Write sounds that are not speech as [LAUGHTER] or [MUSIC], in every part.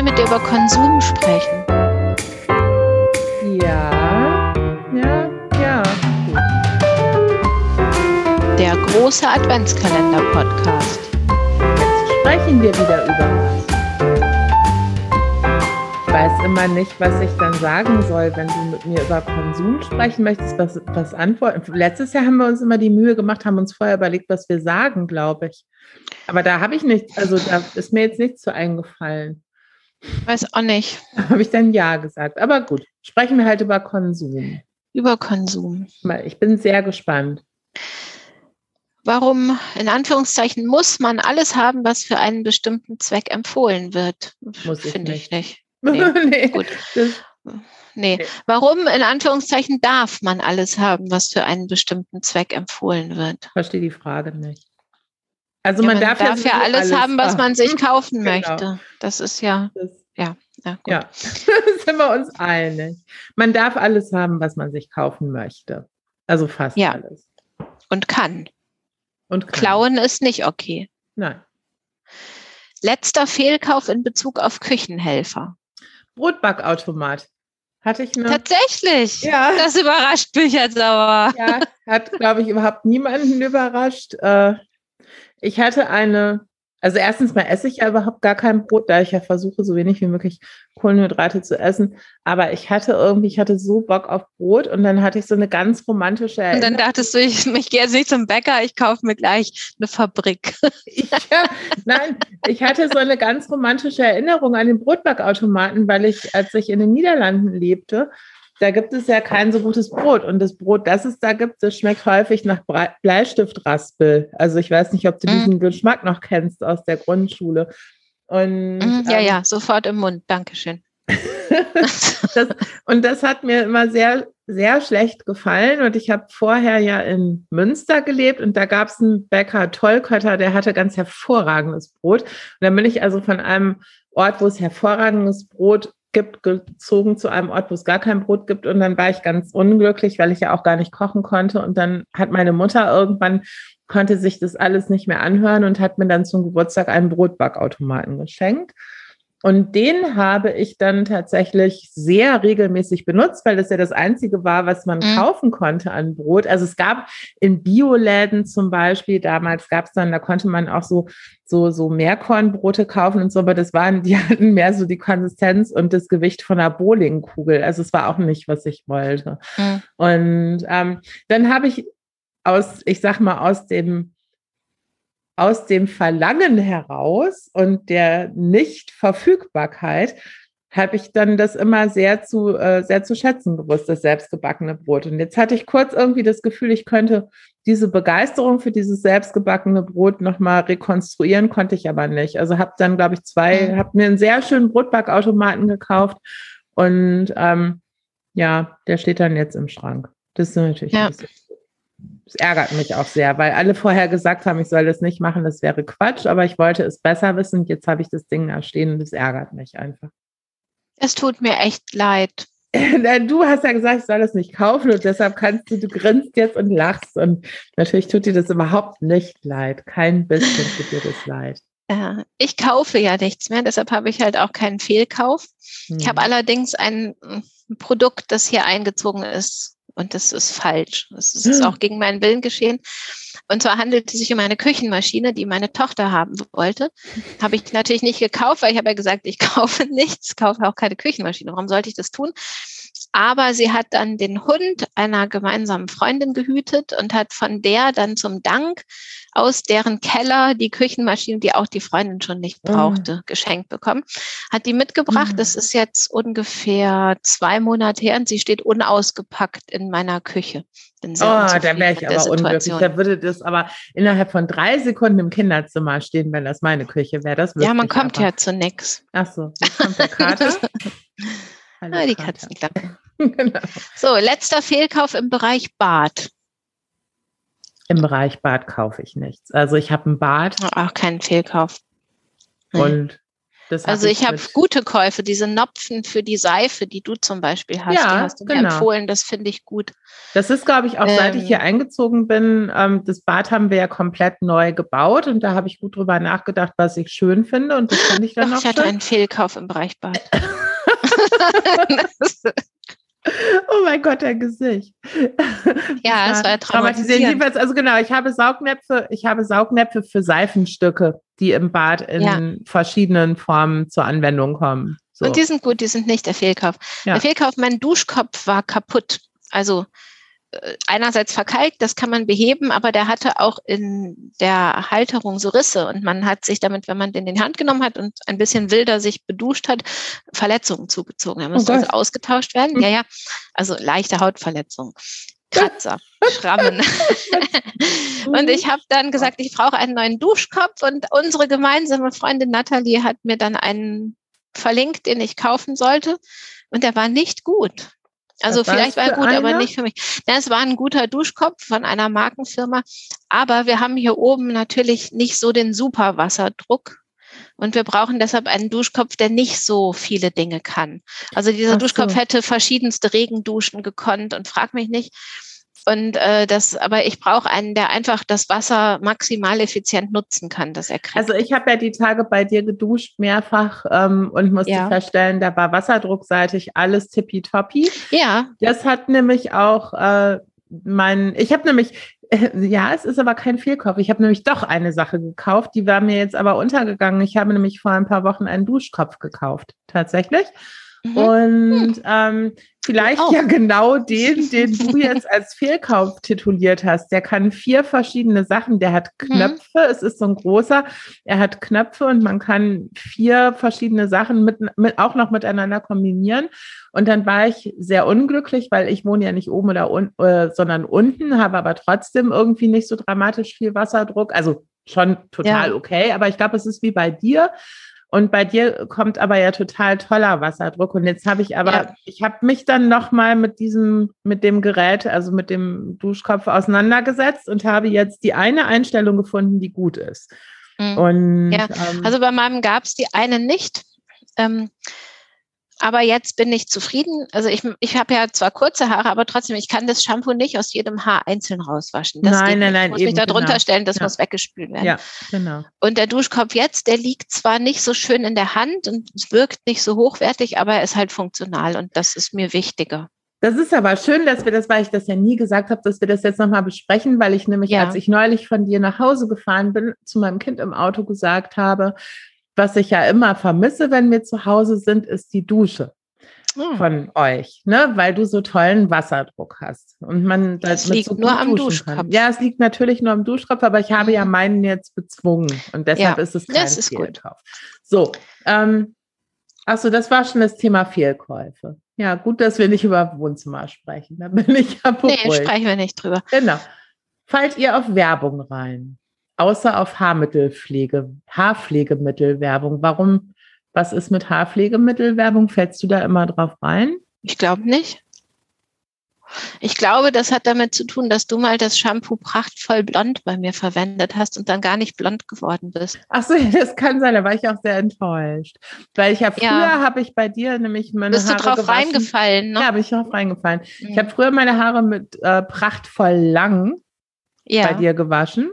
soll mit dir über Konsum sprechen. Ja, ja, ja. Der große Adventskalender-Podcast. Jetzt sprechen wir wieder über was. Ich weiß immer nicht, was ich dann sagen soll, wenn du mit mir über Konsum sprechen möchtest, was, was antworten. Letztes Jahr haben wir uns immer die Mühe gemacht, haben uns vorher überlegt, was wir sagen, glaube ich. Aber da habe ich nichts, also da ist mir jetzt nichts zu eingefallen. Weiß auch nicht. [LAUGHS] Habe ich dann Ja gesagt. Aber gut, sprechen wir halt über Konsum. Über Konsum. Ich bin sehr gespannt. Warum, in Anführungszeichen, muss man alles haben, was für einen bestimmten Zweck empfohlen wird? Muss ich Finde ich nicht. [LAUGHS] Nee, Nee, gut. Nee. Nee. Warum, in Anführungszeichen, darf man alles haben, was für einen bestimmten Zweck empfohlen wird? verstehe die Frage nicht. Also Ja, man, darf, ja, ja sowieso alles, haben, was man sich kaufen Genau. möchte. Das ist ja, Das, ja, ja, gut. ja, [LAUGHS] sind wir uns einig. Man darf alles haben, was man sich kaufen möchte. Also fast Ja. alles. Und kann. Und kann. Klauen ist nicht okay. Nein. Letzter Fehlkauf in Bezug auf Küchenhelfer. Brotbackautomat. Hatte ich eine. Tatsächlich. Ja. Das überrascht mich jetzt aber. Ja, hat, glaube ich, überhaupt niemanden überrascht. Äh, ich hatte eine, also erstens mal esse ich ja überhaupt gar kein Brot, da ich ja versuche, so wenig wie möglich Kohlenhydrate zu essen. Aber ich hatte irgendwie, ich hatte so Bock auf Brot und dann hatte ich so eine ganz romantische Und Erinnerung. dann dachtest du, ich, ich gehe jetzt nicht zum Bäcker, ich kaufe mir gleich eine Fabrik. Ich, ja, nein, ich hatte so eine ganz romantische Erinnerung an den Brotbackautomaten, weil ich, als ich in den Niederlanden lebte, da gibt es ja kein so gutes Brot. Und das Brot, das es da gibt, das schmeckt häufig nach Brei- Bleistiftraspel. Also ich weiß nicht, ob du Mm. diesen Geschmack noch kennst aus der Grundschule. Und, Mhm, ja, ähm, ja, sofort im Mund. Dankeschön. [LAUGHS] das, und das hat mir immer sehr, sehr schlecht gefallen. Und ich habe vorher ja in Münster gelebt und da gab es einen Bäcker Tollkötter, der hatte ganz hervorragendes Brot. Und dann bin ich also von einem Ort, wo es hervorragendes Brot gibt, gezogen zu einem Ort, wo es gar kein Brot gibt. Und dann war ich ganz unglücklich, weil ich ja auch gar nicht kochen konnte. Und dann hat meine Mutter irgendwann konnte sich das alles nicht mehr anhören und hat mir dann zum Geburtstag einen Brotbackautomaten geschenkt. Und den habe ich dann tatsächlich sehr regelmäßig benutzt, weil das ja das Einzige war, was man Mhm. kaufen konnte an Brot. Also es gab in Bioläden zum Beispiel, damals gab es dann, da konnte man auch so, so, so Mehrkornbrote kaufen und so, aber das waren, [LAUGHS] die hatten mehr so die Konsistenz und das Gewicht von einer Bowlingkugel. Also es war auch nicht, was ich wollte. Mhm. Und ähm, dann habe ich aus, ich sag mal, aus dem, aus dem Verlangen heraus und der Nichtverfügbarkeit habe ich dann das immer sehr zu, äh, sehr zu schätzen gewusst, das selbstgebackene Brot. Und jetzt hatte ich kurz irgendwie das Gefühl, ich könnte diese Begeisterung für dieses selbstgebackene Brot nochmal rekonstruieren, konnte ich aber nicht. Also habe dann, glaube ich, zwei, Mhm. habe mir einen sehr schönen Brotbackautomaten gekauft und ähm, ja, der steht dann jetzt im Schrank. Das ist natürlich Ja. ein bisschen das ärgert mich auch sehr, weil alle vorher gesagt haben, ich soll das nicht machen, das wäre Quatsch, aber ich wollte es besser wissen. Jetzt habe ich das Ding da stehen und das ärgert mich einfach. Es tut mir echt leid. [LAUGHS] Du hast ja gesagt, ich soll das nicht kaufen und deshalb kannst du, du grinst jetzt und lachst und natürlich tut dir das überhaupt nicht leid. Kein bisschen tut dir das leid. Äh, Ich kaufe ja nichts mehr, deshalb habe ich halt auch keinen Fehlkauf. Ich habe Hm. allerdings ein Produkt, das hier eingezogen ist. Und das ist falsch. Das ist auch gegen meinen Willen geschehen. Und zwar handelt es sich um eine Küchenmaschine, die meine Tochter haben wollte. Habe ich natürlich nicht gekauft, weil ich habe ja gesagt, ich [LAUGHS] kaufe nichts, kaufe auch keine Küchenmaschine. Warum sollte ich das tun? Aber sie hat dann den Hund einer gemeinsamen Freundin gehütet und hat von der dann zum Dank aus deren Keller die Küchenmaschine, die auch die Freundin schon nicht Ah. brauchte, geschenkt bekommen. Hat die mitgebracht. Mhm. Das ist jetzt ungefähr zwei Monate her und sie steht unausgepackt in meiner Küche. Bin sehr Oh, da wäre ich aber unglücklich. Da würde das aber innerhalb von drei Sekunden im Kinderzimmer stehen, wenn das meine Küche wäre. Das Ja, man kommt aber. ja zu nix. Ach so, jetzt kommt der Kater. [LAUGHS] Hallo, Ah, die. Katzenklappe. [LAUGHS] genau. So, letzter Fehlkauf im Bereich Bad. Im Bereich Bad kaufe ich nichts. Also ich habe ein Bad Auch kein Fehlkauf. Nee. und also ich, ich habe gute Käufe, diese Nopfen für die Seife, die du zum Beispiel hast, ja, die hast du genau. mir empfohlen, das finde ich gut. Das ist, glaube ich, auch ähm, seit ich ähm. hier eingezogen bin, ähm, das Bad haben wir ja komplett neu gebaut und da habe ich gut drüber nachgedacht, was ich schön finde und das finde ich dann Doch, noch Ich hatte schön. einen Fehlkauf im Bereich Bad. [LAUGHS] [LAUGHS] Oh mein Gott, dein Gesicht. [LAUGHS] Ja, es war traumatisierend. Jedenfalls, also genau, ich habe Saugnäpfe, ich habe Saugnäpfe für Seifenstücke, die im Bad in ja. verschiedenen Formen zur Anwendung kommen. So. Und die sind gut, die sind nicht der Fehlkauf. Ja. Der Fehlkauf, mein Duschkopf war kaputt. Also einerseits verkalkt, das kann man beheben, aber der hatte auch in der Halterung so Risse und man hat sich damit, wenn man den in die Hand genommen hat und ein bisschen wilder sich beduscht hat, Verletzungen zugezogen. Er oh musste oh also ausgetauscht werden. Hm. Ja, ja, also leichte Hautverletzungen. Kratzer, Schrammen. [LAUGHS] und ich habe dann gesagt, ich brauche einen neuen Duschkopf und unsere gemeinsame Freundin Nathalie hat mir dann einen verlinkt, den ich kaufen sollte und der war nicht gut. Also vielleicht war er gut, einer? aber nicht für mich. Ja, es war ein guter Duschkopf von einer Markenfirma, aber wir haben hier oben natürlich nicht so den Superwasserdruck. Und wir brauchen deshalb einen Duschkopf, der nicht so viele Dinge kann. Also dieser so. Duschkopf hätte verschiedenste Regenduschen gekonnt und frag mich nicht. Und äh, das, aber ich brauche einen, der einfach das Wasser maximal effizient nutzen kann, dass er kriegt. Also ich habe ja die Tage bei dir geduscht mehrfach ähm, und musste ja. feststellen, da war wasserdruckseitig alles tippitoppi. Ja. Das hat nämlich auch äh, mein, ich habe nämlich, [LAUGHS] ja, es ist aber kein Fehlkauf. Ich habe nämlich doch eine Sache gekauft, die war mir jetzt aber untergegangen. Ich habe nämlich vor ein paar Wochen einen Duschkopf gekauft, tatsächlich. Mhm. Und hm. ähm, vielleicht ja genau den, [LAUGHS] den du jetzt als Fehlkauf tituliert hast. Der kann vier verschiedene Sachen. Der hat mhm. Knöpfe. Mhm. Es ist so ein großer. Er hat Knöpfe und man kann vier verschiedene Sachen mit, mit, auch noch miteinander kombinieren. Und dann war ich sehr unglücklich, weil ich wohne ja nicht oben oder un, äh, sondern unten, habe aber trotzdem irgendwie nicht so dramatisch viel Wasserdruck. Also schon total ja. okay, aber ich glaube, es ist wie bei dir. Und bei dir kommt aber ja total toller Wasserdruck. Und jetzt habe ich aber, ja. ich habe mich dann nochmal mit diesem, mit dem Gerät, also mit dem Duschkopf auseinandergesetzt und habe jetzt die eine Einstellung gefunden, die gut ist. Mhm. Und, ja, ähm, also bei meinem gab es die eine nicht. Ähm, aber jetzt bin ich zufrieden. Also ich, ich habe ja zwar kurze Haare, aber trotzdem, ich kann das Shampoo nicht aus jedem Haar einzeln rauswaschen. Das nein, nein, nein. Ich muss eben, mich da drunter genau. stellen, das ja. muss weggespült werden. Ja, genau. Und der Duschkopf jetzt, der liegt zwar nicht so schön in der Hand und es wirkt nicht so hochwertig, aber er ist halt funktional und das ist mir wichtiger. Das ist aber schön, dass wir das, weil ich das ja nie gesagt habe, dass wir das jetzt nochmal besprechen, weil ich nämlich, ja. als ich neulich von dir nach Hause gefahren bin, zu meinem Kind im Auto gesagt habe, was ich ja immer vermisse, wenn wir zu Hause sind, ist die Dusche hm. von euch, ne? weil du so tollen Wasserdruck hast. Und man das liegt so nur am Duschkopf. Kann. Ja, es liegt natürlich nur am Duschkopf, aber ich habe ja mhm. meinen jetzt bezwungen und deshalb ja, ist es kein das ist Fehlkauf. Gut. So, ähm, achso, das war schon das Thema Fehlkäufe. Ja, gut, dass wir nicht über Wohnzimmer sprechen. Da bin ich ja beruhigt. Nee, sprechen wir nicht drüber. Genau. Fallt ihr auf Werbung rein? Außer auf Haarmittelpflege, Haarpflegemittelwerbung. Warum, was ist mit Haarpflegemittelwerbung? Fällst du da immer drauf rein? Ich glaube nicht. Ich glaube, das hat damit zu tun, dass du mal das Shampoo prachtvoll blond bei mir verwendet hast und dann gar nicht blond geworden bist. Ach so, [LAUGHS] das kann sein, da war ich auch sehr enttäuscht. Weil ich ja früher ja. habe ich bei dir nämlich meine Bist Haare du drauf gewaschen. reingefallen, ne? Ja, habe ich drauf reingefallen. Mhm. Ich habe früher meine Haare mit äh, prachtvoll lang ja. bei dir gewaschen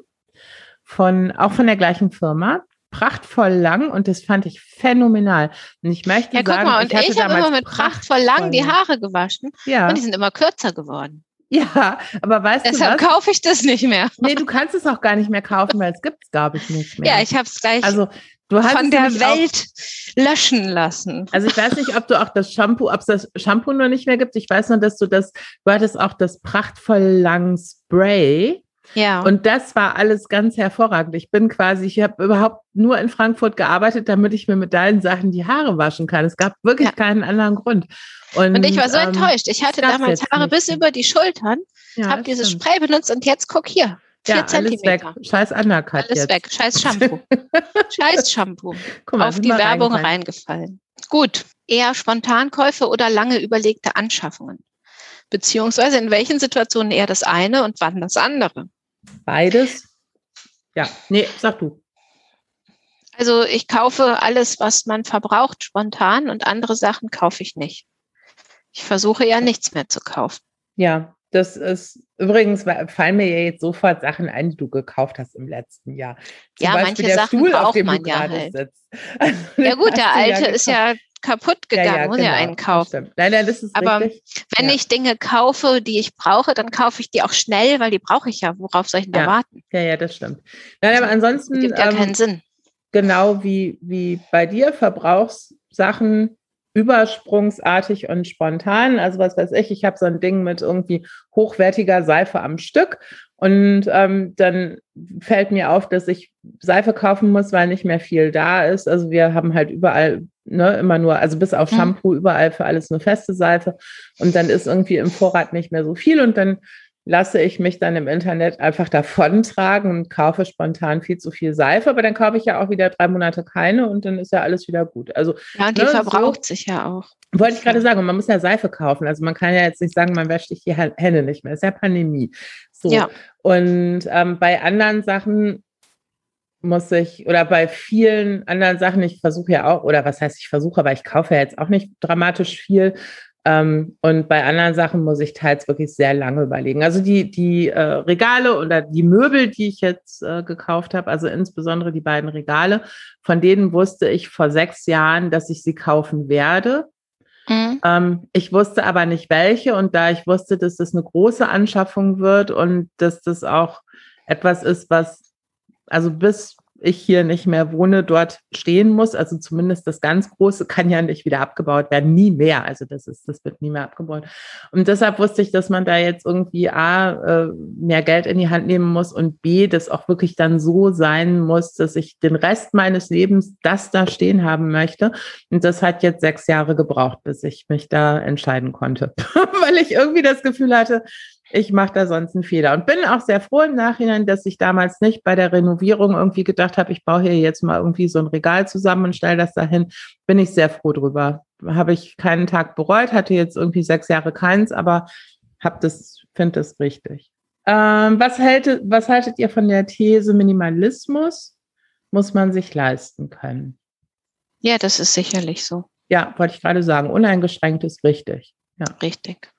von, auch von der gleichen Firma. Prachtvoll lang und das fand ich phänomenal. Und ich möchte ja, sagen, guck mal, und ich, ich habe immer mit prachtvoll lang die Haare gewaschen ja. und die sind immer kürzer geworden. Ja, aber weißt Deshalb du Deshalb kaufe ich das nicht mehr. Nee, du kannst es auch gar nicht mehr kaufen, weil es gibt es, glaube ich, nicht mehr. Ja, ich habe es gleich also, du hast von der Welt auch, löschen lassen. Also ich weiß nicht, ob du auch das Shampoo, ob es das Shampoo nur nicht mehr gibt. Ich weiß nur, dass du das, du hattest auch das prachtvoll lang Spray. Ja. Und das war alles ganz hervorragend. Ich bin quasi, ich habe überhaupt nur in Frankfurt gearbeitet, damit ich mir mit deinen Sachen die Haare waschen kann. Es gab wirklich ja. keinen anderen Grund. Und, und, ich war so ähm, enttäuscht. Ich hatte damals Haare bis über die Schultern, ja, habe dieses stimmt. Spray benutzt und jetzt guck hier. Vier ja, Zentimeter. Weg. Scheiß Undercut. Alles jetzt. weg. Scheiß Shampoo. [LAUGHS] Scheiß Shampoo. Mal, Auf die Werbung reingefallen. reingefallen. Gut. Eher Spontankäufe oder lange überlegte Anschaffungen? Beziehungsweise in welchen Situationen eher das eine und wann das andere? Beides? Ja, nee, sag du. Also ich kaufe alles, was man verbraucht, spontan und andere Sachen kaufe ich nicht. Ich versuche ja nichts mehr zu kaufen. Ja, das ist übrigens, fallen mir ja jetzt sofort Sachen ein, die du gekauft hast im letzten Jahr. Zum ja, Beispiel manche Sachen Stuhl, braucht man ja halt. Also, [LAUGHS] ja gut, der alte ja ist ja kaputt gegangen, ja, ja, muss genau, ja einen kaufen. Nein, nein, das ist Aber richtig. wenn ja. ich Dinge kaufe, die ich brauche, dann kaufe ich die auch schnell, weil die brauche ich ja. Worauf soll ich denn da warten? Ja, ja, das stimmt. Nein, aber ansonsten. Das gibt ja ähm, keinen Sinn. Genau wie, wie bei dir Verbrauchssachen übersprungsartig und spontan. Also was weiß ich, ich habe so ein Ding mit irgendwie hochwertiger Seife am Stück und ähm, dann fällt mir auf, dass ich Seife kaufen muss, weil nicht mehr viel da ist. Also wir haben halt überall ne, immer nur, also bis auf mhm. Shampoo, überall für alles eine feste Seife. Und dann ist irgendwie im Vorrat nicht mehr so viel und dann lasse ich mich dann im Internet einfach davontragen und kaufe spontan viel zu viel Seife, aber dann kaufe ich ja auch wieder drei Monate keine und dann ist ja alles wieder gut. Also ja, und die ne, verbraucht so, sich ja auch. Wollte ich gerade sagen, man muss ja Seife kaufen. Also man kann ja jetzt nicht sagen, man wäscht sich die Hände nicht mehr. Das ist ja Pandemie. So. Ja. Und ähm, bei anderen Sachen muss ich, oder bei vielen anderen Sachen, ich versuche ja auch, oder was heißt ich versuche, aber ich kaufe ja jetzt auch nicht dramatisch viel, ähm, und bei anderen Sachen muss ich teils wirklich sehr lange überlegen. Also die, die äh, Regale oder die Möbel, die ich jetzt äh, gekauft habe, also insbesondere die beiden Regale, von denen wusste ich vor sechs Jahren, dass ich sie kaufen werde. Mhm. Ähm, ich wusste aber nicht welche und da ich wusste, dass das eine große Anschaffung wird und dass das auch etwas ist, was also bis ich hier nicht mehr wohne, dort stehen muss. Also zumindest das ganz Große [LAUGHS] kann ja nicht wieder abgebaut werden, nie mehr. Also das ist, das wird nie mehr abgebaut. Und deshalb wusste ich, dass man da jetzt irgendwie A, äh, mehr Geld in die Hand nehmen muss und B, das auch wirklich dann so sein muss, dass ich den Rest meines Lebens das da stehen haben möchte. Und das hat jetzt sechs Jahre gebraucht, bis ich mich da entscheiden konnte, [LAUGHS] weil ich irgendwie das Gefühl hatte, ich mache da sonst einen Fehler und bin auch sehr froh im Nachhinein, dass ich damals nicht bei der Renovierung irgendwie gedacht habe, ich baue hier jetzt mal irgendwie so ein Regal zusammen und stelle das dahin. Bin ich sehr froh drüber. Habe ich keinen Tag bereut, hatte jetzt irgendwie sechs Jahre keins, aber habe das, finde das richtig. Ähm, was, hält, was haltet ihr von der These Minimalismus? Muss man sich leisten können? Ja, das ist sicherlich so. Ja, wollte ich gerade sagen. Uneingeschränkt ist richtig. Ja. Richtig.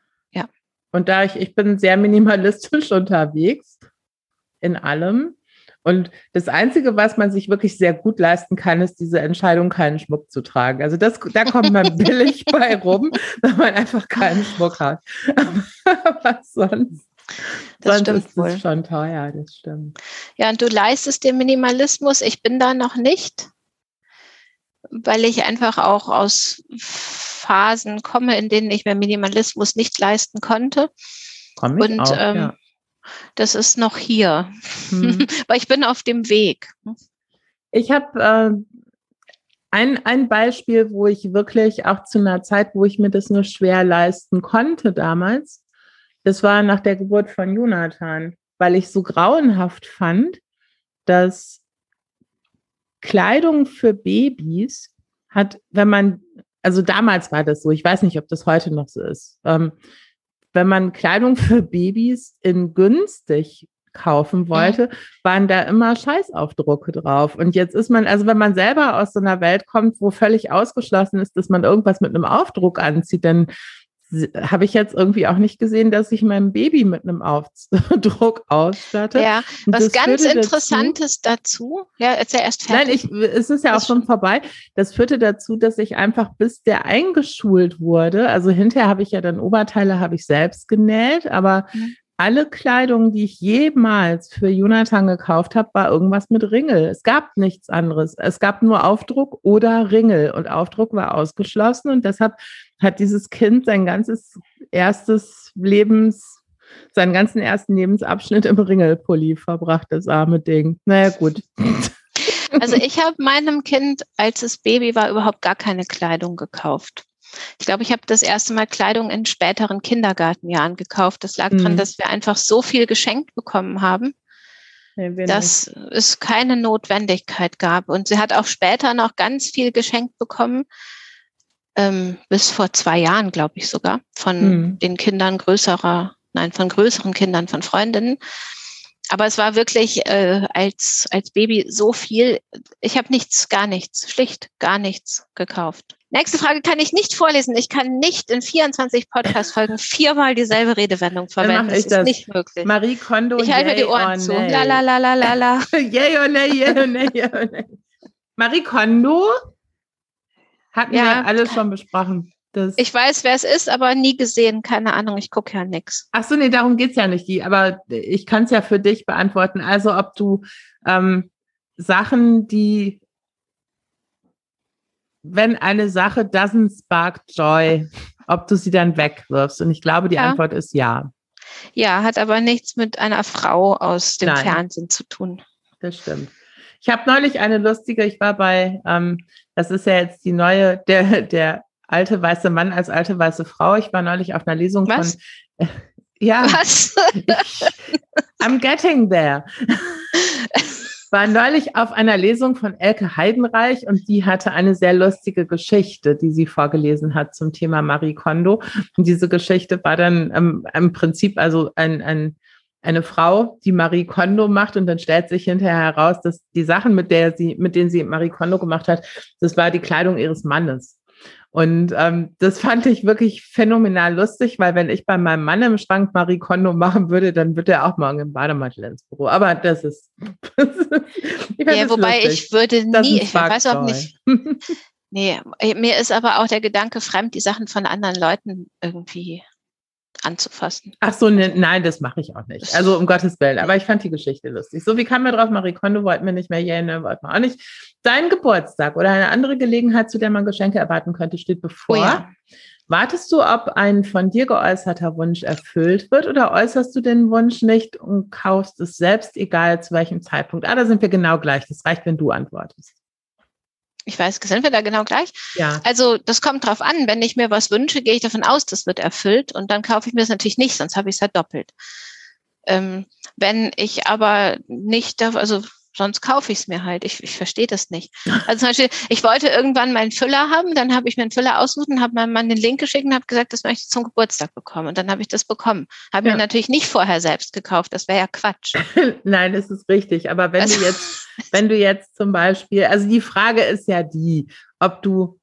Und da ich, ich bin sehr minimalistisch [LAUGHS] unterwegs in allem. Und das Einzige, was man sich wirklich sehr gut leisten kann, ist diese Entscheidung, keinen Schmuck zu tragen. Also das, da kommt man [LAUGHS] billig bei rum, wenn man einfach keinen Schmuck hat. [LAUGHS] Aber sonst, das sonst ist es schon teuer, das stimmt. Ja, und du leistest den Minimalismus. Ich bin da noch nicht, weil ich einfach auch aus Phasen komme, in denen ich mir Minimalismus nicht leisten konnte. Und auch, ähm, ja. das ist noch hier. Hm. [LAUGHS] Weil ich bin auf dem Weg. Ich habe äh, ein, ein Beispiel, wo ich wirklich auch zu einer Zeit, wo ich mir das nur schwer leisten konnte damals, das war nach der Geburt von Jonathan, weil ich so grauenhaft fand, dass Kleidung für Babys hat, wenn man also damals war das so, ich weiß nicht, ob das heute noch so ist. Ähm, wenn man Kleidung für Babys in günstig kaufen mhm. wollte, waren da immer Scheißaufdrucke drauf. Und jetzt ist man, also wenn man selber aus so einer Welt kommt, wo völlig ausgeschlossen ist, dass man irgendwas mit einem Aufdruck anzieht, dann habe ich jetzt irgendwie auch nicht gesehen, dass ich mein Baby mit einem Aufdruck [LAUGHS] ausstatte. Ja, was ganz Interessantes dazu, dazu, ja, erzähl erst fertig. Nein, ich, es ist ja auch schon vorbei. Das führte dazu, dass ich einfach, bis der eingeschult wurde, also hinterher habe ich ja dann Oberteile, habe ich selbst genäht, aber mhm alle Kleidung, die ich jemals für Jonathan gekauft habe, war irgendwas mit Ringel. Es gab nichts anderes. Es gab nur Aufdruck oder Ringel und Aufdruck war ausgeschlossen und deshalb hat dieses Kind sein ganzes erstes Lebens, seinen ganzen ersten Lebensabschnitt im Ringelpulli verbracht, das arme Ding. Naja, gut. Also ich habe meinem Kind, als es Baby war, überhaupt gar keine Kleidung gekauft. Ich glaube, ich habe das erste Mal Kleidung in späteren Kindergartenjahren gekauft. Das lag mhm. daran, dass wir einfach so viel geschenkt bekommen haben, nee, dass nicht. es keine Notwendigkeit gab. Und sie hat auch später noch ganz viel geschenkt bekommen, ähm, bis vor zwei Jahren, glaube ich sogar, von mhm. den Kindern größerer, nein, von größeren Kindern, von Freundinnen. Aber es war wirklich äh, als, als Baby so viel. Ich habe nichts, gar nichts, schlicht gar nichts gekauft. Nächste Frage kann ich nicht vorlesen. Ich kann nicht in 24 Podcast-Folgen [LAUGHS] viermal dieselbe Redewendung verwenden. Das ist das. nicht möglich. Marie Kondo. Ich halte mir die Ohren zu. La la la la la la. [LAUGHS] yay or nay, yay or nay, yay or nay. Marie Kondo hatten ja, wir alles schon besprochen. Das ich weiß, wer es ist, aber nie gesehen. Keine Ahnung, ich gucke ja nichts. Ach so, nee, darum geht es ja nicht. Die, aber ich kann es ja für dich beantworten. Also, ob du ähm, Sachen, die wenn eine Sache doesn't spark joy, ob du sie dann wegwirfst. Und ich glaube, die ja. Antwort ist ja. Ja, hat aber nichts mit einer Frau aus dem Nein. Fernsehen zu tun. Das stimmt. Ich habe neulich eine lustige, ich war bei, ähm, das ist ja jetzt die neue, der, der alte weiße Mann als alte weiße Frau. Ich war neulich auf einer Lesung Was? von. [LAUGHS] Äh, ja. Was? Ich, [LAUGHS] I'm getting there [LAUGHS] war neulich auf einer Lesung von Elke Heidenreich und die hatte eine sehr lustige Geschichte, die sie vorgelesen hat zum Thema Marie Kondo. Und diese Geschichte war dann ähm, im Prinzip also ein, ein, eine Frau, die Marie Kondo macht und dann stellt sich hinterher heraus, dass die Sachen, mit der sie, mit denen sie Marie Kondo gemacht hat, das war die Kleidung ihres Mannes. Und ähm, das fand ich wirklich phänomenal lustig, weil wenn ich bei meinem Mann im Schrank Marie Kondo machen würde, dann würde er auch morgen im Bademantel ins Büro. Aber das ist. [LAUGHS] ich ja, wobei lustig. ich würde nie, ich weiß auch nicht. [LAUGHS] nee, mir ist aber auch der Gedanke fremd, die Sachen von anderen Leuten irgendwie anzufassen. Ach so, ne, nein, das mache ich auch nicht. Also um Gottes Willen. Aber ich fand die Geschichte lustig. So, wie kam mir drauf? Marie Kondo wollten wir nicht mehr, Jane wollten wir auch nicht. Dein Geburtstag oder eine andere Gelegenheit, zu der man Geschenke erwarten könnte, steht bevor. Oh ja. Wartest du, ob ein von dir geäußerter Wunsch erfüllt wird oder äußerst du den Wunsch nicht und kaufst es selbst, egal zu welchem Zeitpunkt? Ah, da sind wir genau gleich. Das reicht, wenn du antwortest. Ich weiß, sind wir da genau gleich? Ja. Also das kommt drauf an. Wenn ich mir was wünsche, gehe ich davon aus, das wird erfüllt und dann kaufe ich mir das natürlich nicht, sonst habe ich es halt doppelt. Ähm, wenn ich aber nicht, also sonst kaufe ich es mir halt. Ich, ich verstehe das nicht. Also zum Beispiel, ich wollte irgendwann meinen Füller haben, dann habe ich mir einen Füller ausgesucht und habe meinem Mann den Link geschickt und habe gesagt, das möchte ich zum Geburtstag bekommen. Und dann habe ich das bekommen. Habe ja. mir natürlich nicht vorher selbst gekauft, das wäre ja Quatsch. [LAUGHS] Nein, das ist richtig. Aber wenn also, du jetzt, [LAUGHS] wenn du jetzt zum Beispiel, also die Frage ist ja die, ob du,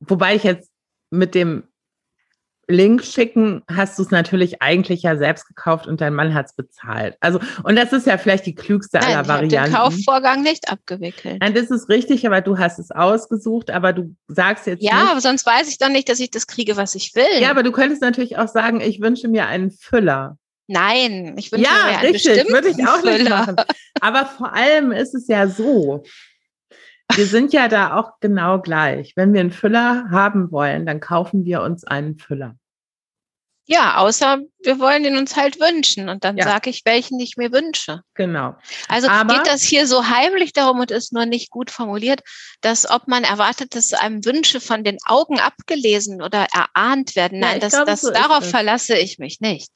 wobei ich jetzt mit dem Link schicken, hast du es natürlich eigentlich ja selbst gekauft und dein Mann hat es bezahlt. Also, und das ist ja vielleicht die klügste Nein, aller Varianten. Ich habe den Kaufvorgang nicht abgewickelt. Nein, das ist richtig, aber du hast es ausgesucht, aber du sagst jetzt. Ja, nicht, aber sonst weiß ich doch nicht, dass ich das kriege, was ich will. Ja, aber du könntest natürlich auch sagen, ich wünsche mir einen Füller. Nein, ich wünsche ja, mir einen richtig, würde ich auch Füller. nicht machen. Aber vor allem ist es ja so, wir sind ja da auch genau gleich. Wenn wir einen Füller haben wollen, dann kaufen wir uns einen Füller. Ja, außer wir wollen ihn uns halt wünschen und dann ja. sage ich, welchen ich mir wünsche. Genau. Also Aber geht das hier so heimlich darum und ist nur nicht gut formuliert, dass ob man erwartet, dass einem Wünsche von den Augen abgelesen oder erahnt werden. Nein, ja, das, glaube, das, so darauf verlasse ich mich nicht.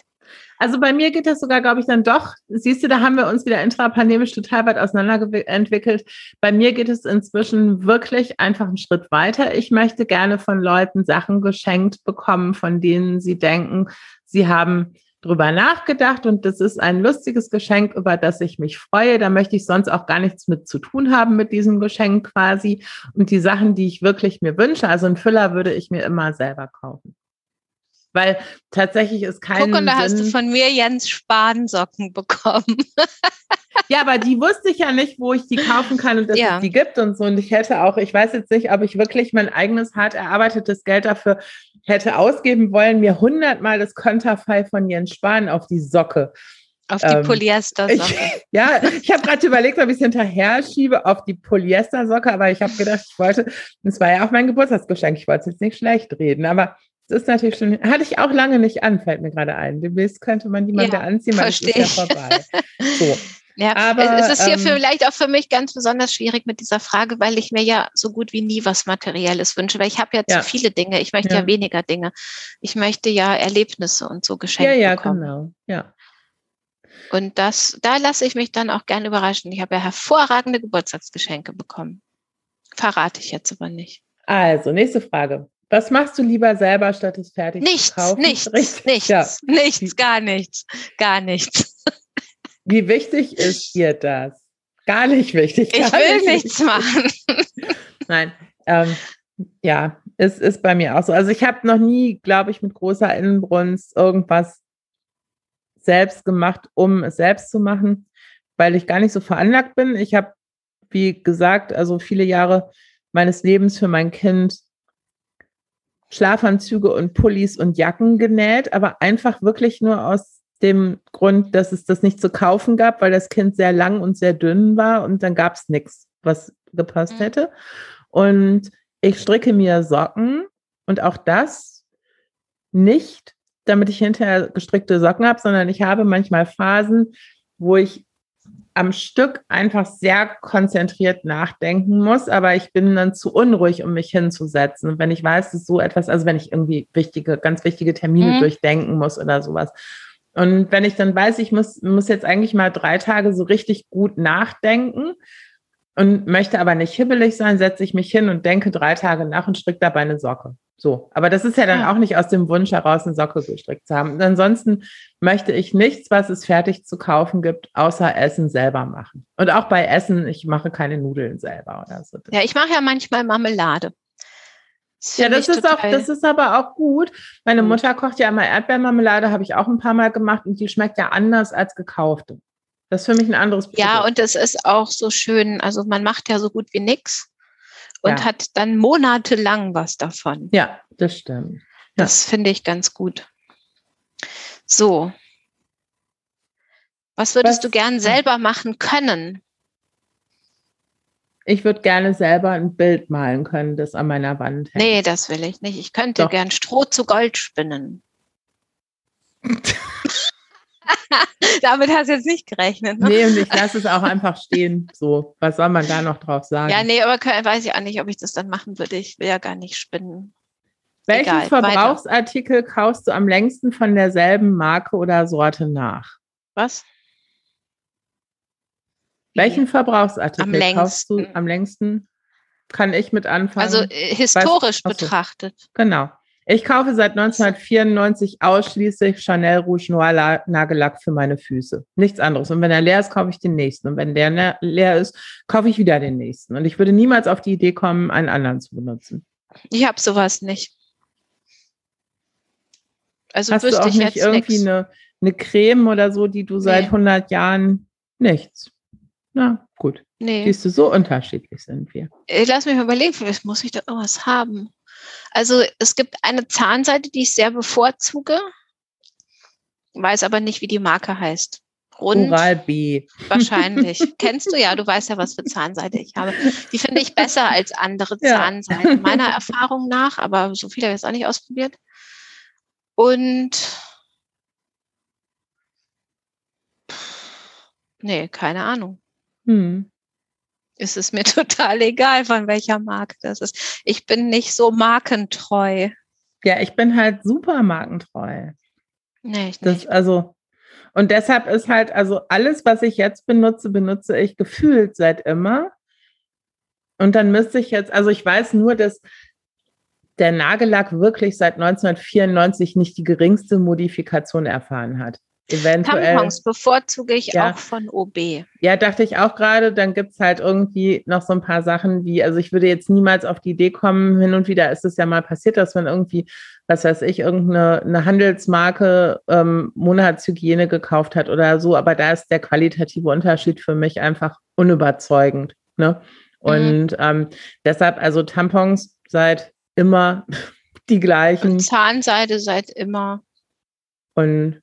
Also bei mir geht das sogar, glaube ich, dann doch. Siehst du, da haben wir uns wieder intrapandemisch total weit auseinanderentwickelt. Bei mir geht es inzwischen wirklich einfach einen Schritt weiter. Ich möchte gerne von Leuten Sachen geschenkt bekommen, von denen sie denken, sie haben drüber nachgedacht und das ist ein lustiges Geschenk, über das ich mich freue. Da möchte ich sonst auch gar nichts mit zu tun haben mit diesem Geschenk quasi. Und die Sachen, die ich wirklich mir wünsche, also einen Füller würde ich mir immer selber kaufen weil tatsächlich ist kein. Guck, und da Sinn. hast du von mir Jens Spansocken bekommen. [LAUGHS] ja, aber die wusste ich ja nicht, wo ich die kaufen kann und dass ja. es die gibt und so. Und ich hätte auch, ich weiß jetzt nicht, ob ich wirklich mein eigenes hart erarbeitetes Geld dafür hätte ausgeben wollen, mir hundertmal das Konterfei von Jens Spahn auf die Socke auf die ähm, Polyester-Socke. [LAUGHS] ja, ich habe gerade überlegt, ob ich es hinterher schiebe auf die Polyester-Socke, aber ich habe gedacht, ich wollte, das war ja auch mein Geburtstagsgeschenk, ich wollte es jetzt nicht schlecht reden, aber das ist natürlich schon, hatte ich auch lange nicht an, fällt mir gerade ein. Demnächst könnte man niemanden ja, anziehen, es ist ja vorbei. [LAUGHS] So. Ja, aber es ist hier ähm, vielleicht auch für mich ganz besonders schwierig mit dieser Frage, weil ich mir ja so gut wie nie was Materielles wünsche, weil ich habe ja, ja, zu viele Dinge. Ich möchte ja. ja. weniger Dinge. Ich möchte ja Erlebnisse und so Geschenke ja, ja, bekommen. Genau. Ja. Und das, da lasse ich mich dann auch gerne überraschen. Ich habe ja hervorragende Geburtstagsgeschenke bekommen. Verrate ich jetzt aber nicht. Also, nächste Frage. Was machst du lieber selber, statt es fertig nichts, zu kaufen? Nichts, [LAUGHS] Richtig? nichts, ja. nichts, gar nichts, gar nichts. Wie wichtig ist dir das? Gar nicht wichtig. Ich will nicht nichts machen. [LAUGHS] Nein, ähm, ja, es ist bei mir auch so. Also ich habe noch nie, glaube ich, mit großer Inbrunst irgendwas selbst gemacht, um es selbst zu machen, weil ich gar nicht so veranlagt bin. Ich habe, wie gesagt, also viele Jahre meines Lebens für mein Kind Schlafanzüge und Pullis und Jacken genäht, aber einfach wirklich nur aus dem Grund, dass es das nicht zu kaufen gab, weil das Kind sehr lang und sehr dünn war und dann gab es nichts, was gepasst mhm. hätte. Und ich stricke mir Socken und auch das nicht, damit ich hinterher gestrickte Socken habe, sondern ich habe manchmal Phasen, wo ich am Stück einfach sehr konzentriert nachdenken muss, aber ich bin dann zu unruhig, um mich hinzusetzen. Und wenn ich weiß, dass so etwas, also wenn ich irgendwie wichtige, ganz wichtige Termine mhm. durchdenken muss oder sowas. Und wenn ich dann weiß, ich muss, muss jetzt eigentlich mal drei Tage so richtig gut nachdenken und möchte aber nicht hibbelig sein, setze ich mich hin und denke drei Tage nach und stricke dabei eine Socke. So, aber das ist ja dann auch nicht aus dem Wunsch heraus, eine Socke gestrickt zu haben. Und ansonsten möchte ich nichts, was es fertig zu kaufen gibt, außer Essen selber machen. Und auch bei Essen, ich mache keine Nudeln selber oder so. Ja, ich mache ja manchmal Marmelade. Das ja, das ist auch, das ist aber auch gut. Meine gut. Mutter kocht ja immer Erdbeermarmelade, habe ich auch ein paar Mal gemacht und die schmeckt ja anders als gekaufte. Das ist für mich ein anderes Produkt. Ja, und das ist auch so schön. Also man macht ja so gut wie nichts und ja. hat dann monatelang was davon. Ja, das stimmt. Ja. Das finde ich ganz gut. So. Was würdest was, du gern selber machen können? Ich würde gerne selber ein Bild malen können, das an meiner Wand hängt. Nee, das will ich nicht. Ich könnte Doch. gern Stroh zu Gold spinnen. [LAUGHS] [LAUGHS] Damit hast du jetzt nicht gerechnet. Ne? Nee, und ich lasse es auch einfach stehen. So, was soll man da noch drauf sagen? Ja, nee, aber können, weiß ich auch nicht, ob ich das dann machen würde. Ich will ja gar nicht spinnen. Welchen Egal, Verbrauchsartikel weiter. kaufst du am längsten von derselben Marke oder Sorte nach? Was? Welchen Verbrauchsartikel am kaufst du am längsten? Kann ich mit anfangen? Also äh, historisch betrachtet. Genau. Ich kaufe seit 1994 ausschließlich Chanel Rouge Noir Nagellack für meine Füße. Nichts anderes. Und wenn er leer ist, kaufe ich den nächsten. Und wenn der leer ist, kaufe ich wieder den nächsten. Und ich würde niemals auf die Idee kommen, einen anderen zu benutzen. Ich habe sowas nicht. Also Hast du auch nicht irgendwie eine, eine Creme oder so, die du seit nee. 100 Jahren nichts? Na, gut. Nee. Siehst du, so unterschiedlich sind wir. Äh, lass mich mal überlegen, vielleicht muss ich da irgendwas haben. Also es gibt eine Zahnseite, die ich sehr bevorzuge, weiß aber nicht, wie die Marke heißt. Rund. Oral B. Wahrscheinlich. [LAUGHS] Kennst du ja, du weißt ja, was für Zahnseite ich habe. Die finde ich besser als andere ja. Zahnseiten, [LAUGHS] meiner Erfahrung nach, aber so viel habe ich jetzt auch nicht ausprobiert. Und nee, keine Ahnung. Hm ist es mir [LAUGHS] total egal, von welcher Marke das ist. Ich bin nicht so markentreu. Ja, ich bin halt super markentreu. Nee, ich das, nicht. Also, und deshalb ist halt, also alles, was ich jetzt benutze, benutze ich gefühlt seit immer. Und dann müsste ich jetzt, also ich weiß nur, dass der Nagellack wirklich seit 1994 nicht die geringste Modifikation erfahren hat eventuell. Tampons bevorzuge ich ja. auch von OB. Ja, dachte ich auch gerade. Dann gibt es halt irgendwie noch so ein paar Sachen wie, also ich würde jetzt niemals auf die Idee kommen, hin und wieder ist es ja mal passiert, dass man irgendwie, was weiß ich, irgendeine eine Handelsmarke ähm, Monatshygiene gekauft hat oder so, aber da ist der qualitative Unterschied für mich einfach unüberzeugend. Ne? Mhm. Und mhm. ähm, deshalb, also Tampons seit immer [LAUGHS] die gleichen. Und Zahnseide seit immer. Und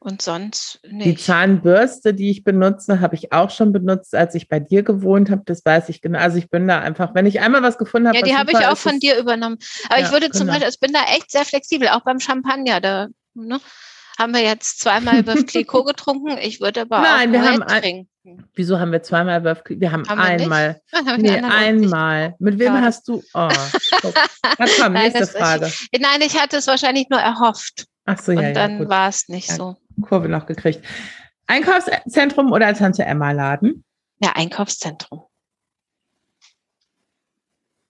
und sonst nicht. Die Zahnbürste, die ich benutze, habe ich auch schon benutzt, als ich bei dir gewohnt habe. Das weiß ich genau. Also ich bin da einfach, wenn ich einmal was gefunden habe. Ja, die habe ich auch ist, von dir übernommen. Aber ja, ich würde zum genau. Beispiel, ich bin da echt sehr flexibel, auch beim Champagner. Da ne, haben wir jetzt zweimal Veuve [LAUGHS] Clicquot getrunken. Ich würde aber Nein, auch wir haben trinken. Wieso haben wir zweimal Clicquot? Wir haben, haben einmal. [LAUGHS] Wir nee, einmal. Mit wem ja. hast du? Oh, [LAUGHS] Na komm, nächste Nein, Frage. Ich, nein, ich hatte es wahrscheinlich nur erhofft. Ach so, ja. Und dann ja, war es nicht so. Kurve noch gekriegt. Einkaufszentrum oder Tante Emma Laden? Ja, Einkaufszentrum.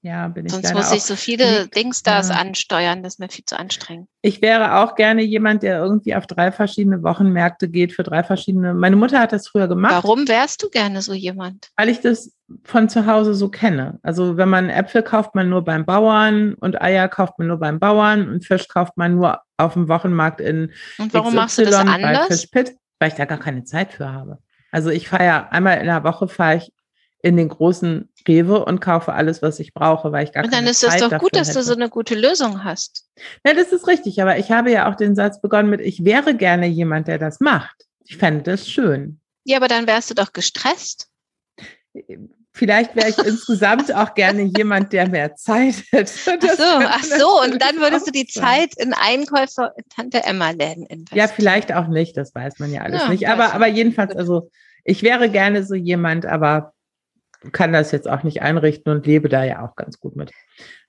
Ja, bin ich Sonst muss ich so viele Dingstars ja. ansteuern, das ist mir viel zu anstrengend. Ich wäre auch gerne jemand, der irgendwie auf drei verschiedene Wochenmärkte geht für drei verschiedene. Meine Mutter hat das früher gemacht. Warum wärst du gerne so jemand? Weil ich das von zu Hause so kenne. Also wenn man Äpfel kauft man nur beim Bauern und Eier kauft man nur beim Bauern und Fisch kauft man nur auf dem Wochenmarkt in Und warum XY machst du das anders? weil ich da gar keine Zeit für habe. Also ich fahre ja einmal in der Woche fahre ich in den großen Rewe und kaufe alles, was ich brauche, weil ich gar Und dann ist es doch gut, dass hätte. du so eine gute Lösung hast. Ja, das ist richtig, aber ich habe ja auch den Satz begonnen mit, ich wäre gerne jemand, der das macht. Ich fände das schön. Ja, aber dann wärst du doch gestresst. Vielleicht wäre ich [LAUGHS] insgesamt auch gerne jemand, der mehr Zeit hätte. Ach so, ach so, und dann würdest du die Zeit in Einkäufer Tante Emma Läden investieren. Ja, vielleicht auch nicht, das weiß man ja alles ja, nicht. Aber, aber jedenfalls, also ich wäre gerne so jemand, aber kann das jetzt auch nicht einrichten und lebe da ja auch ganz gut mit.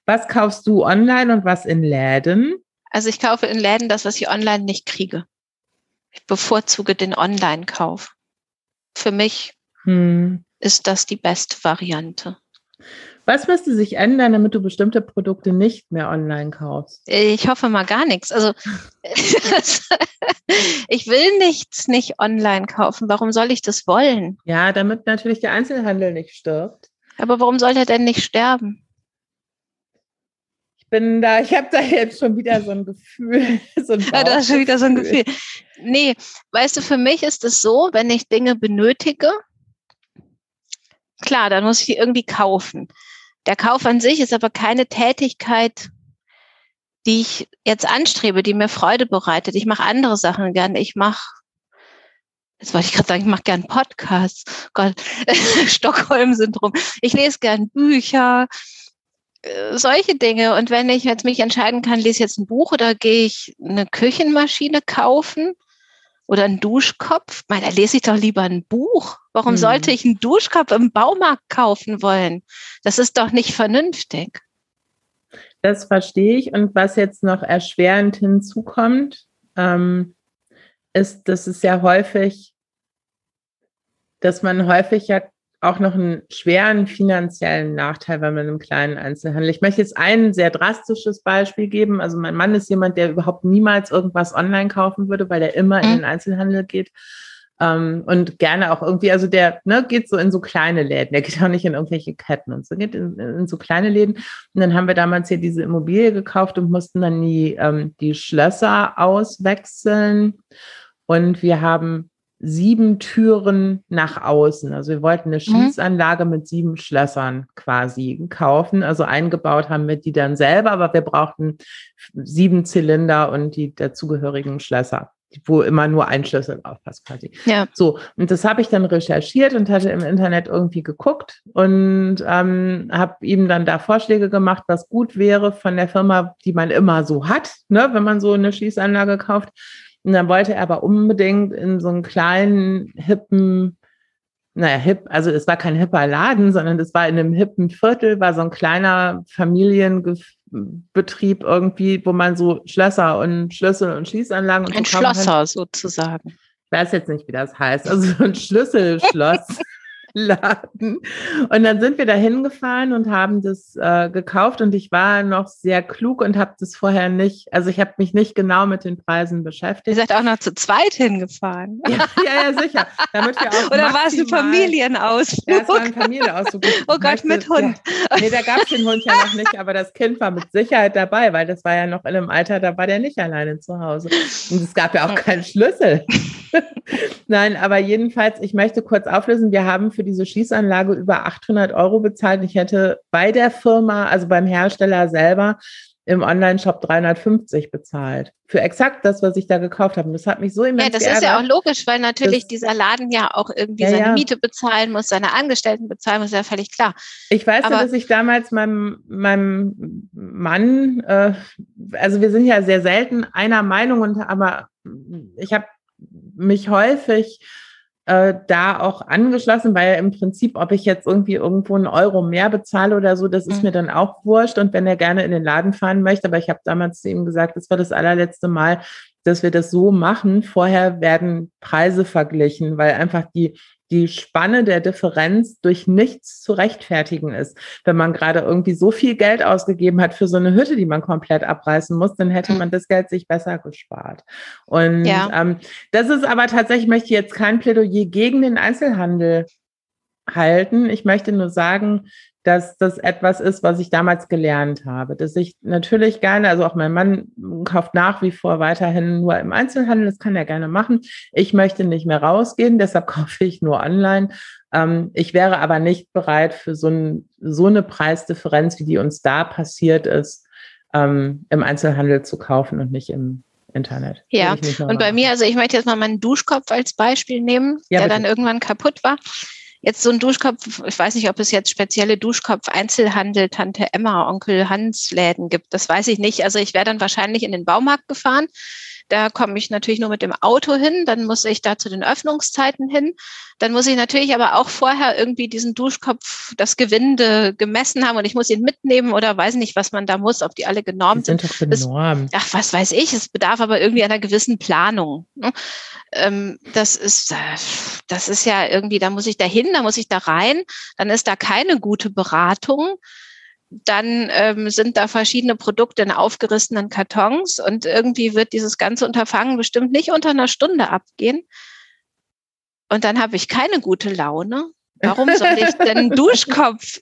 Was kaufst du online und was in Läden? Also ich kaufe in Läden das, was ich online nicht kriege. Ich bevorzuge den Online-Kauf. Für mich hm. ist das die beste Variante. Was müsste sich ändern, damit du bestimmte Produkte nicht mehr online kaufst? Ich hoffe mal gar nichts. Also [LAUGHS] ich will nichts nicht online kaufen. Warum soll ich das wollen? Ja, damit natürlich der Einzelhandel nicht stirbt. Aber warum soll er denn nicht sterben? Ich bin da, ich habe da jetzt schon wieder so ein Gefühl. [LAUGHS] So ein ja, da ist schon wieder so ein Gefühl. Nee, weißt du, für mich ist es so, wenn ich Dinge benötige, klar, dann muss ich die irgendwie kaufen. Der Kauf an sich ist aber keine Tätigkeit, die ich jetzt anstrebe, die mir Freude bereitet. Ich mache andere Sachen gerne. Ich mache, jetzt wollte ich gerade sagen, ich mache gern Podcasts. Gott, [LAUGHS] Stockholm-Syndrom. Ich lese gern Bücher, äh, solche Dinge. Und wenn ich jetzt mich entscheiden kann, lese ich jetzt ein Buch oder gehe ich eine Küchenmaschine kaufen, oder ein Duschkopf? Meine, da lese ich doch lieber ein Buch. Warum hm. sollte ich einen Duschkopf im Baumarkt kaufen wollen? Das ist doch nicht vernünftig. Das verstehe ich. Und was jetzt noch erschwerend hinzukommt, ähm, ist, dass es ja häufig, dass man häufig ja auch noch einen schweren finanziellen Nachteil, wenn man im kleinen Einzelhandel. Ich möchte jetzt ein sehr drastisches Beispiel geben. Also mein Mann ist jemand, der überhaupt niemals irgendwas online kaufen würde, weil der immer mhm. in den Einzelhandel geht. Ähm, und gerne auch irgendwie, also der ne, geht so in so kleine Läden, der geht auch nicht in irgendwelche Ketten und so, geht in, in so kleine Läden. Und dann haben wir damals hier diese Immobilie gekauft und mussten dann die, ähm, die Schlösser auswechseln. Und wir haben sieben Türen nach außen. Also wir wollten eine mhm. Schließanlage mit sieben Schlössern quasi kaufen. Also eingebaut haben wir die dann selber, aber wir brauchten sieben Zylinder und die dazugehörigen Schlösser wo immer nur ein Schlüssel drauf passt quasi. Ja. So, und das habe ich dann recherchiert und hatte im Internet irgendwie geguckt und ähm, habe ihm dann da Vorschläge gemacht, was gut wäre von der Firma, die man immer so hat, ne, wenn man so eine Schließanlage kauft. Und dann wollte er aber unbedingt in so einen kleinen, hippen, naja, hip, also es war kein hipper Laden, sondern es war in einem hippen Viertel, war so ein kleiner Familienbetrieb irgendwie, wo man so Schlösser und Schlüssel und Schließanlagen und ein so Schlosser sozusagen. Ich weiß jetzt nicht, wie das heißt. Also ein Schlüsselschloss. [LAUGHS] Laden. Und dann sind wir da hingefahren und haben das äh, gekauft und ich war noch sehr klug und habe das vorher nicht, also ich habe mich nicht genau mit den Preisen beschäftigt. Ihr seid auch noch zu zweit hingefahren. Ja, ja, ja sicher. Damit wir auch [LAUGHS] Oder war es ein Familienausflug? Ja, es war ein Familienausflug. oh Gott, mit Hund. Ja, nee, da gab es den Hund ja noch nicht, aber das Kind war mit Sicherheit dabei, weil das war ja noch in einem Alter, da war der nicht alleine zu Hause. Und es gab ja auch keinen Schlüssel. [LAUGHS] Nein, aber jedenfalls, ich möchte kurz auflösen, wir haben für diese Schießanlage über 800 Euro bezahlt. Ich hätte bei der Firma, also beim Hersteller selber, im Online-Shop 350 bezahlt. Für exakt das, was ich da gekauft habe. Und das hat mich so immens Ja, das geärgert. ist ja auch logisch, weil natürlich das, dieser Laden ja auch irgendwie ja, seine ja. Miete bezahlen muss, seine Angestellten bezahlen muss, ist ja völlig klar. Ich weiß Aber, ja, dass ich damals meinem, meinem Mann, äh, also wir sind ja sehr selten einer Meinung, und aber ich habe mich häufig äh, da auch angeschlossen, weil im Prinzip, ob ich jetzt irgendwie irgendwo einen Euro mehr bezahle oder so, das ist mhm. mir dann auch wurscht. Und wenn er gerne in den Laden fahren möchte, aber ich habe damals zu ihm gesagt, das war das allerletzte Mal, dass wir das so machen. Vorher werden Preise verglichen, weil einfach die die Spanne der Differenz durch nichts zu rechtfertigen ist. Wenn man gerade irgendwie so viel Geld ausgegeben hat für so eine Hütte, die man komplett abreißen muss, dann hätte man das Geld sich besser gespart. Und ja. ähm, das ist aber tatsächlich, ich möchte jetzt kein Plädoyer gegen den Einzelhandel halten. Ich möchte nur sagen, dass das etwas ist, was ich damals gelernt habe. Dass ich natürlich gerne, also auch mein Mann kauft nach wie vor weiterhin nur im Einzelhandel, das kann er gerne machen. Ich möchte nicht mehr rausgehen, deshalb [LAUGHS] kaufe ich nur online. Ähm, ich wäre aber nicht bereit für so, ein, so eine Preisdifferenz, wie die uns da passiert ist, ähm, im Einzelhandel zu kaufen und nicht im Internet. Ja, und bei mir, also ich möchte jetzt mal meinen Duschkopf als Beispiel nehmen, ja, der bitte. dann irgendwann kaputt war. Jetzt so ein Duschkopf, ich weiß nicht, ob es jetzt spezielle Duschkopf-Einzelhandel, Tante Emma, Onkel Hans Läden gibt. Das weiß ich nicht. Also ich wäre dann wahrscheinlich in den Baumarkt gefahren. Da komme ich natürlich nur mit dem Auto hin. Dann muss ich da zu den Öffnungszeiten hin. Dann muss ich natürlich aber auch vorher irgendwie diesen Duschkopf, das Gewinde gemessen haben und ich muss ihn mitnehmen oder weiß nicht, was man da muss, ob die alle genormt die sind. sind. Doch genormt. ach, was weiß ich. Es bedarf aber irgendwie einer gewissen Planung. Ne? ähm, das ist, äh, das ist ja irgendwie, da muss ich da hin, da muss ich da rein, dann ist da keine gute Beratung. Dann ähm, sind da verschiedene Produkte in aufgerissenen Kartons und irgendwie wird dieses ganze Unterfangen bestimmt nicht unter einer Stunde abgehen. Und dann habe ich keine gute Laune. Warum soll ich [LAUGHS] denn Duschkopf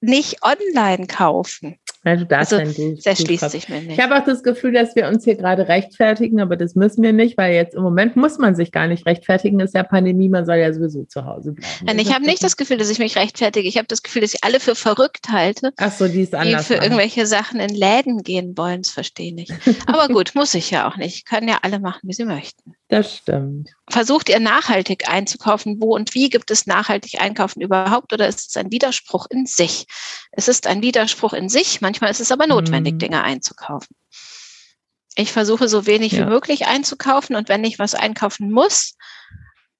nicht online kaufen? Ja, du darfst also, das schließt sich mir nicht. Ich habe auch das Gefühl, dass wir uns hier gerade rechtfertigen, aber das müssen wir nicht, weil jetzt im Moment muss man sich gar nicht rechtfertigen. Es ist ja Pandemie, man soll ja sowieso zu Hause bleiben. Nein, ich habe nicht das Gefühl, dass ich mich rechtfertige. Ich habe das Gefühl, dass ich alle für verrückt halte. Ach so, die ist anders. Die für irgendwelche Sachen in Läden gehen wollen, das verstehe ich nicht. [LAUGHS] Aber gut, muss ich ja auch nicht. Können ja alle machen, wie sie möchten. Das stimmt. Versucht ihr nachhaltig einzukaufen? Wo und wie gibt es nachhaltig einkaufen überhaupt? Oder ist es ein Widerspruch in sich? Es ist ein Widerspruch in sich. Manchmal ist es aber notwendig, mhm. Dinge einzukaufen. Ich versuche so wenig ja. wie möglich einzukaufen und wenn ich was einkaufen muss,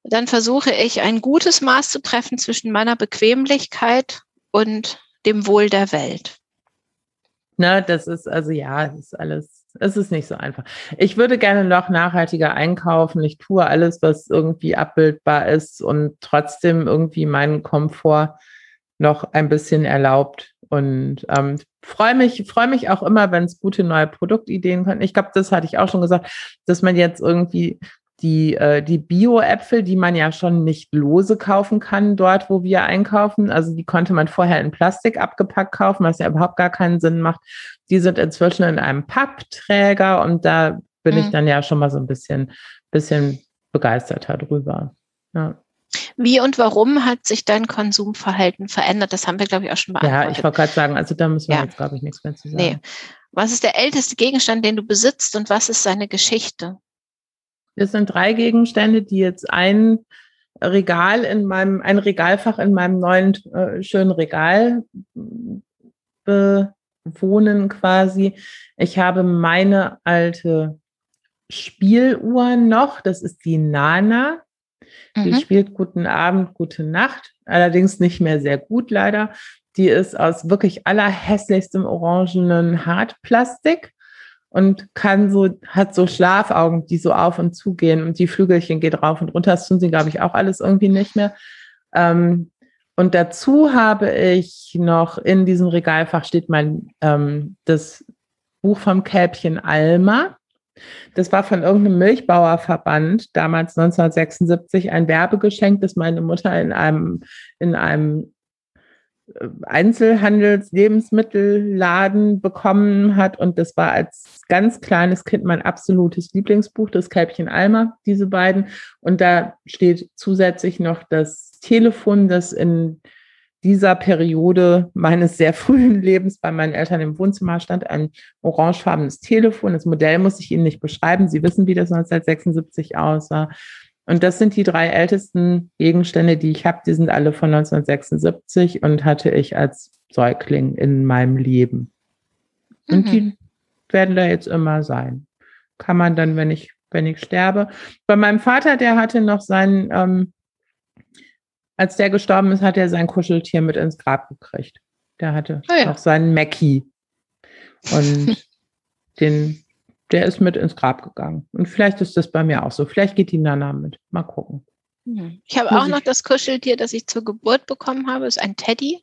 dann versuche ich ein gutes Maß zu treffen zwischen meiner Bequemlichkeit und dem Wohl der Welt. Na, das ist also ja, das ist alles es ist nicht so einfach. Ich würde gerne noch nachhaltiger einkaufen. Ich tue alles, was irgendwie abbildbar ist und trotzdem irgendwie meinen Komfort noch ein bisschen erlaubt. Und ähm, freue mich, freue mich auch immer, wenn es gute neue Produktideen kommen. Ich glaube, das hatte ich auch schon gesagt, dass man jetzt irgendwie die, äh, die Bio-Äpfel, die man ja schon nicht lose kaufen kann, dort, wo wir einkaufen. Also die konnte man vorher in Plastik abgepackt kaufen, was ja überhaupt gar keinen Sinn macht. Die sind inzwischen in einem Pappträger und da bin mhm. ich dann ja schon mal so ein bisschen, bisschen begeisterter drüber. Ja. Wie und warum hat sich dein Konsumverhalten verändert? Das haben wir, glaube ich, auch schon beantwortet. Ja, ich wollte gerade sagen, also da müssen wir ja. jetzt, glaube ich, nichts mehr zu sagen. Nee. Was ist der älteste Gegenstand, den du besitzt und was ist seine Geschichte? Das sind drei Gegenstände, die jetzt ein Regal in meinem, ein Regalfach in meinem neuen äh, schönen Regal bewohnen quasi. Ich habe meine alte Spieluhr noch. Das ist die Nana. Die mhm. spielt guten Abend, gute Nacht. Allerdings nicht mehr sehr gut leider. Die ist aus wirklich allerhässlichstem orangenen Hartplastik und kann so, hat so Schlafaugen, die so auf und zu gehen und die Flügelchen geht rauf und runter. Das tun sie, glaube ich, auch alles irgendwie nicht mehr. Ähm, und dazu habe ich noch in diesem Regalfach steht mein ähm, das Buch vom Kälbchen Alma. Das war von irgendeinem Milchbauerverband damals 1976 ein Werbegeschenk, das meine Mutter in einem in einem Einzelhandels-Lebensmittelladen bekommen hat. Und das war als ganz kleines Kind mein absolutes Lieblingsbuch, das Kälbchen Alma, diese beiden. Und da steht zusätzlich noch das Telefon, das in dieser Periode meines sehr frühen [LAUGHS] Lebens bei meinen Eltern im Wohnzimmer stand, ein orangefarbenes Telefon. Das Modell muss ich Ihnen nicht beschreiben. Sie wissen, wie das 1976 aussah. Und das sind die drei ältesten Gegenstände, die ich habe. Die sind alle von 1976 und hatte ich als Säugling in meinem Leben. Und mhm. die werden da jetzt immer sein. Kann man dann, wenn ich, wenn ich sterbe. Bei meinem Vater, der hatte noch sein, ähm, als der gestorben ist, hat er sein Kuscheltier mit ins Grab gekriegt. Der hatte oh ja. noch seinen Mackie. Und [LAUGHS] den der ist mit ins Grab gegangen. Und vielleicht ist das bei mir auch so. Vielleicht geht die Nana mit. Mal gucken. Ich habe auch noch das Kuscheltier, das ich zur Geburt bekommen habe. Das ist ein Teddy.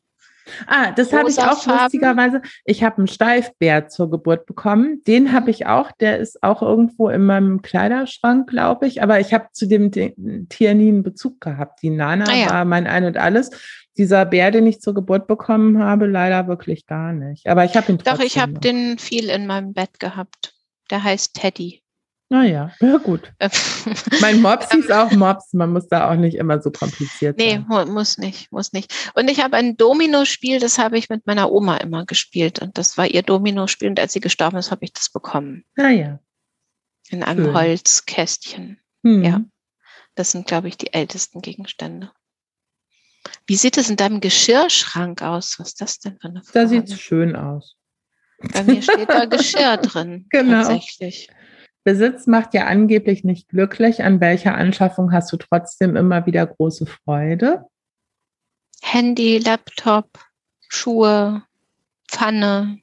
Ah, das habe ich auch Farben. lustigerweise. Ich habe einen Steifbär zur Geburt bekommen. Den habe ich auch. Der ist auch irgendwo in meinem Kleiderschrank, glaube ich. Aber ich habe zu dem Tier nie einen Bezug gehabt. Die Nana ah, ja. war mein Ein und Alles. Dieser Bär, den ich zur Geburt bekommen habe, leider wirklich gar nicht. Aber ich habe ihn trotzdem. Doch, ich habe den viel in meinem Bett gehabt. Der heißt Teddy. Naja, [LAUGHS] ja gut. [LAUGHS] mein Mops hieß auch Mops. Man muss da auch nicht immer so kompliziert nee, sein. Nee, muss nicht, muss nicht. Und ich habe ein Domino-Spiel, das habe ich mit meiner Oma immer gespielt. Und das war ihr Domino-Spiel. Und als sie gestorben ist, habe ich das bekommen. Naja. In einem Schön. Holzkästchen. Hm. Ja. Das sind, glaube ich, die ältesten Gegenstände. Wie sieht es in deinem Geschirrschrank aus? Was ist das denn für eine Frage? Da sieht es schön aus. Bei mir steht da Geschirr drin. [LAUGHS] Genau. Tatsächlich. Besitz macht ja angeblich nicht glücklich. An welcher Anschaffung hast du trotzdem immer wieder große Freude? Handy, Laptop, Schuhe, Pfanne,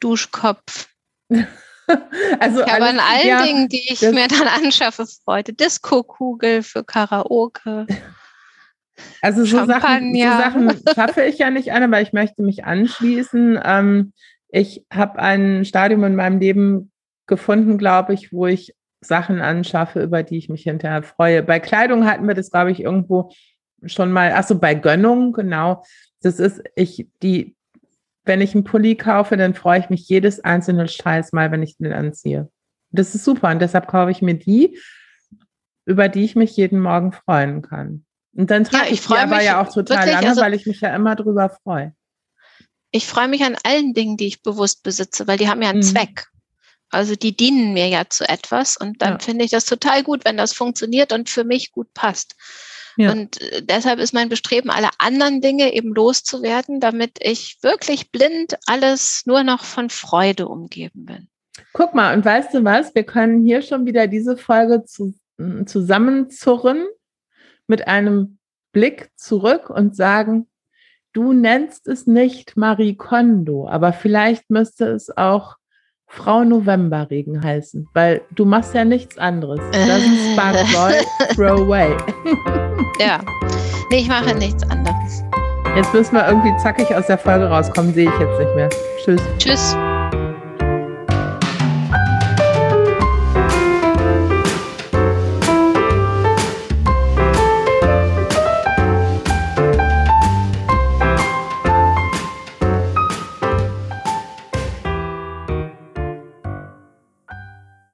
Duschkopf. [LAUGHS] also ich habe an allen ja, Dingen, die ich mir dann anschaffe, Freude. Disco-Kugel für Karaoke. [LAUGHS] Also so Sachen, so Sachen schaffe ich ja nicht an, aber ich möchte mich anschließen. Ähm, ich habe ein Stadium in meinem Leben gefunden, glaube ich, wo ich Sachen anschaffe, über die ich mich hinterher freue. Bei Kleidung hatten wir das, glaube ich, irgendwo schon mal, achso, bei Gönnung, genau. Das ist, ich, die, wenn ich einen Pulli kaufe, dann freue ich mich jedes einzelne Scheiß mal, wenn ich den anziehe. Das ist super und deshalb kaufe ich mir die, über die ich mich jeden Morgen freuen kann. Und dann trage ja, ich, ich die aber ja auch total wirklich, lange, also, weil ich mich ja immer drüber freue. Ich freue mich an allen Dingen, die ich bewusst besitze, weil die haben ja einen mhm. Zweck. Also die dienen mir ja zu etwas und dann ja. finde ich das total gut, wenn das funktioniert und für mich gut passt. Ja. Und äh, deshalb ist mein Bestreben, alle anderen Dinge eben loszuwerden, damit ich wirklich blind alles nur noch von Freude umgeben bin. Guck mal, und weißt du was? Wir können hier schon wieder diese Folge zu, zusammenzurren mit einem Blick zurück und sagen, du nennst es nicht Marie Kondo, aber vielleicht müsste es auch Frau Novemberregen heißen, weil du machst ja nichts anderes. Das ist [LAUGHS] Spark Boy, throw away. [LAUGHS] ja, nee, ich mache nichts anderes. Jetzt müssen wir irgendwie zackig aus der Folge rauskommen, sehe ich jetzt nicht mehr. Tschüss. Tschüss.